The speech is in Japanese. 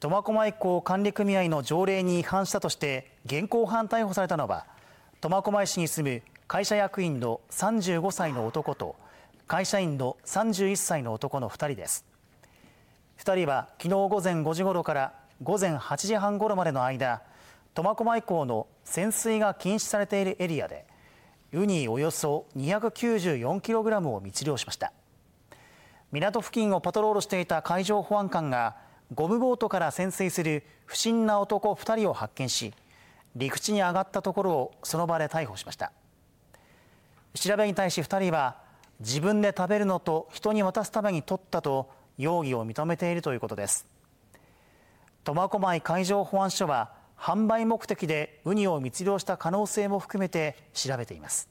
苫小牧港管理組合の条例に違反したとして現行犯逮捕されたのは苫小牧市に住む会社役員の35歳の男と会社員の31歳の男の2人です。2人は昨日午前5時ごろから午前8時半ごろまでの間苫小牧港の潜水が禁止されているエリアでウニおよそ 294kg を密漁しました。港付近をパトロールしていた海上保安官がゴムボートから潜水する不審な男2人を発見し陸地に上がったところをその場で逮捕しました。調べに対し2人は自分で食べるのと人に渡すために取ったと容疑を認めているということです。苫小牧海上保安署は販売目的でウニを密漁した可能性も含めて調べています。